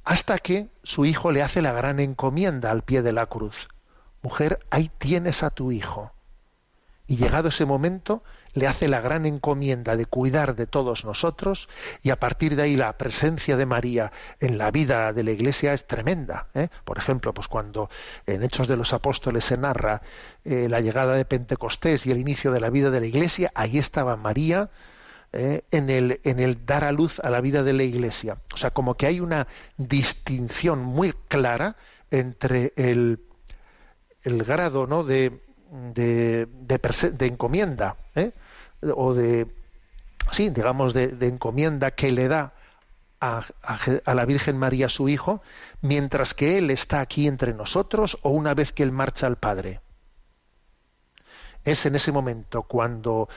Hasta que su hijo le hace la gran encomienda al pie de la cruz. Mujer, ahí tienes a tu hijo. Y llegado ese momento, le hace la gran encomienda de cuidar de todos nosotros y a partir de ahí la presencia de María en la vida de la Iglesia es tremenda. ¿eh? Por ejemplo, pues cuando en Hechos de los Apóstoles se narra eh, la llegada de Pentecostés y el inicio de la vida de la Iglesia, ahí estaba María eh, en, el, en el dar a luz a la vida de la Iglesia. O sea, como que hay una distinción muy clara entre el, el grado ¿no? de, de, de, de encomienda ¿eh? O de sí digamos de, encomienda que le da a, a la Virgen María su hijo mientras que él está aquí entre nosotros o una vez que él marcha al Padre es en ese momento cuando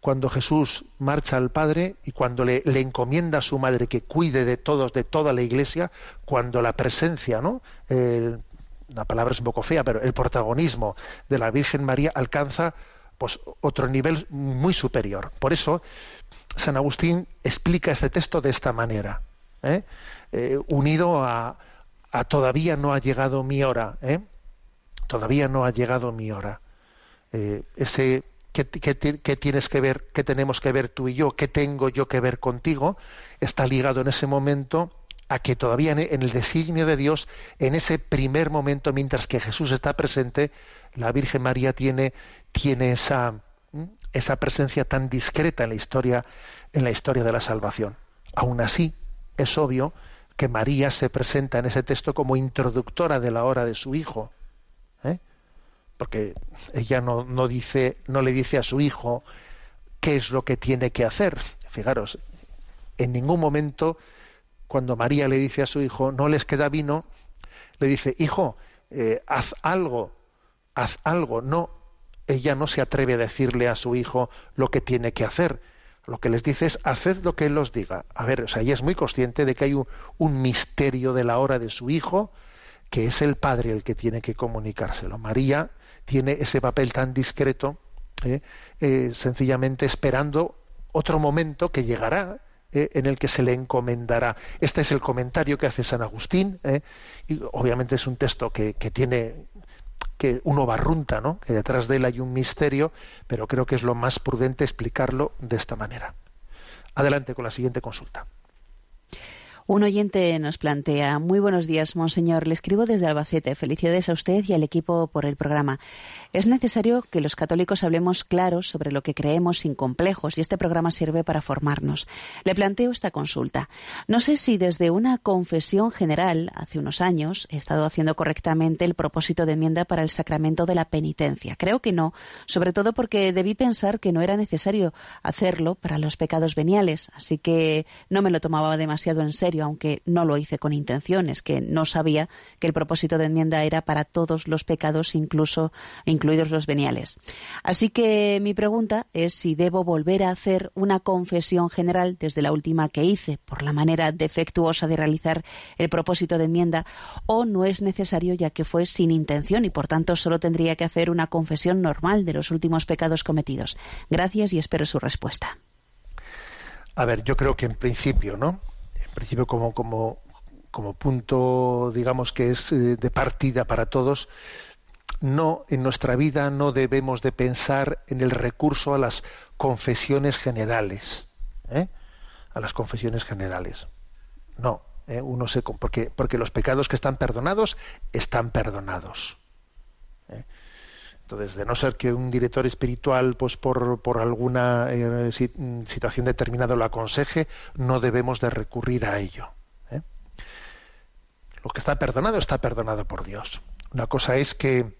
cuando Jesús marcha al Padre y cuando le, le encomienda a su madre que cuide de todos, de toda la Iglesia, cuando la presencia, ¿no? La palabra es un poco fea, pero el protagonismo de la Virgen María alcanza pues otro nivel muy superior. Por eso San Agustín explica este texto de esta manera. ¿eh? Eh, unido a, todavía no ha llegado mi hora, ¿eh? todavía no ha llegado mi hora. Eh, ese ¿qué, tienes que ver, qué tenemos que ver tú y yo, qué tengo yo que ver contigo, está ligado en ese momento a que todavía en el designio de Dios, en ese primer momento, mientras que Jesús está presente, la Virgen María tiene, tiene esa, ¿m? esa presencia tan discreta en la historia, en la historia de la salvación. Aún así, es obvio que María se presenta en ese texto como introductora de la hora de su hijo. ¿eh? Porque ella no, no, dice, no le dice a su hijo qué es lo que tiene que hacer. Fijaros, en ningún momento, cuando María le dice a su hijo, no les queda vino, le dice, hijo, eh, haz algo, haz algo. No, ella no se atreve a decirle a su hijo lo que tiene que hacer. Lo que les dice es, haced lo que él os diga. A ver, o sea, ella es muy consciente de que hay un, un misterio de la hora de su hijo, que es el padre el que tiene que comunicárselo. María tiene ese papel tan discreto, eh, eh, sencillamente esperando otro momento que llegará, eh, en el que se le encomendará. Este es el comentario que hace San Agustín, y obviamente es un texto que, que, tiene que uno barrunta, ¿no? que detrás de él hay un misterio, pero creo que es lo más prudente explicarlo de esta manera. Adelante con la siguiente consulta. Un oyente nos plantea, muy buenos días, monseñor. Le escribo desde Albacete. Felicidades a usted y al equipo por el programa. Es necesario que los católicos hablemos claros sobre lo que creemos sin complejos y este programa sirve para formarnos. Le planteo esta consulta. No sé si desde una confesión general, hace unos años, he estado haciendo correctamente el propósito de enmienda para el sacramento de la penitencia. Creo que no, sobre todo porque debí pensar que no era necesario hacerlo para los pecados veniales, así que no me lo tomaba demasiado en serio aunque no lo hice con intenciones, que no sabía que el propósito de enmienda era para todos los pecados, incluso incluidos los veniales. Así que mi pregunta es si debo volver a hacer una confesión general desde la última que hice, por la manera defectuosa de realizar el propósito de enmienda, o no es necesario ya que fue sin intención y por tanto solo tendría que hacer una confesión normal de los últimos pecados cometidos. Gracias y espero su respuesta. A ver, yo creo que en principio, ¿no? Principio como, como, punto, digamos, que es eh, de partida para todos, no, en nuestra vida no debemos de pensar en el recurso a las confesiones generales, ¿eh? a las confesiones generales. No, ¿eh? uno se, porque, porque los pecados que están perdonados están perdonados. Entonces, de no ser que un director espiritual, pues por, por alguna eh, situación determinada lo aconseje, no debemos de recurrir a ello. ¿eh? Lo que está perdonado está perdonado por Dios. Una cosa es que,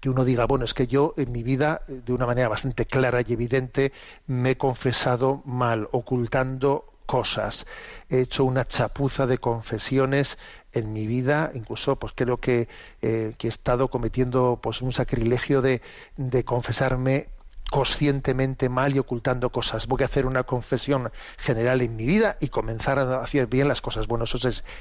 que uno diga, bueno, es que yo en mi vida, de una manera bastante clara y evidente, me he confesado mal, ocultando cosas. He hecho una chapuza de confesiones en mi vida, incluso pues creo que, eh, que he estado cometiendo pues un sacrilegio de, de confesarme conscientemente mal y ocultando cosas. Voy a hacer una confesión general en mi vida y comenzar a hacer bien las cosas. Bueno, eso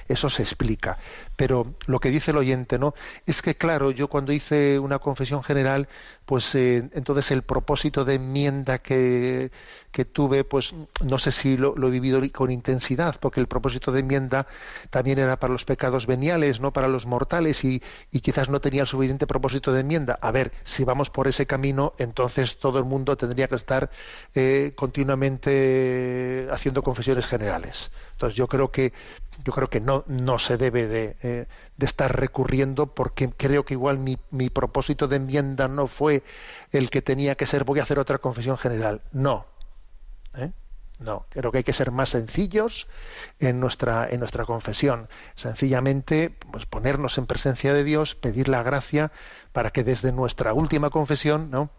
eso se explica. Pero lo que dice el oyente, ¿no? Es que, claro, yo cuando hice una confesión general, pues eh, entonces el propósito de enmienda que, que tuve, pues no sé si lo, lo, he vivido con intensidad, porque el propósito de enmienda también era para los pecados veniales, no para los mortales, y, y quizás no tenía el suficiente propósito de enmienda. A ver, si vamos por ese camino, entonces todo el mundo tendría que estar eh, continuamente haciendo confesiones generales. Entonces yo creo que yo creo que no, no se debe de, eh, estar recurriendo porque creo que igual mi, mi, propósito de enmienda no fue el que tenía que ser voy a hacer otra confesión general. No. ¿Eh? No, creo que hay que ser más sencillos en nuestra, en nuestra confesión. Sencillamente, pues ponernos en presencia de Dios, pedir la gracia para que desde nuestra última confesión, ¿no?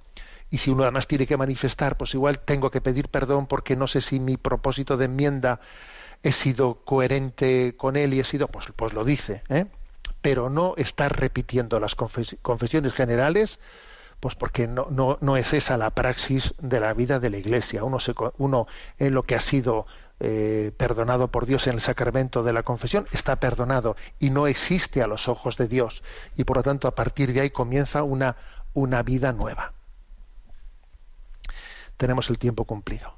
y si uno además tiene que manifestar, pues igual tengo que pedir perdón porque no sé si mi propósito de enmienda he sido coherente con él y he sido, pues, pues lo dice, ¿eh? pero no estar repitiendo las confes confesiones generales, pues porque no, es esa la praxis de la vida de la Iglesia. Uno, uno en lo que ha sido eh, perdonado por Dios en el sacramento de la confesión está perdonado y no existe a los ojos de Dios y por lo tanto a partir de ahí comienza una, una vida nueva tenemos el tiempo cumplido.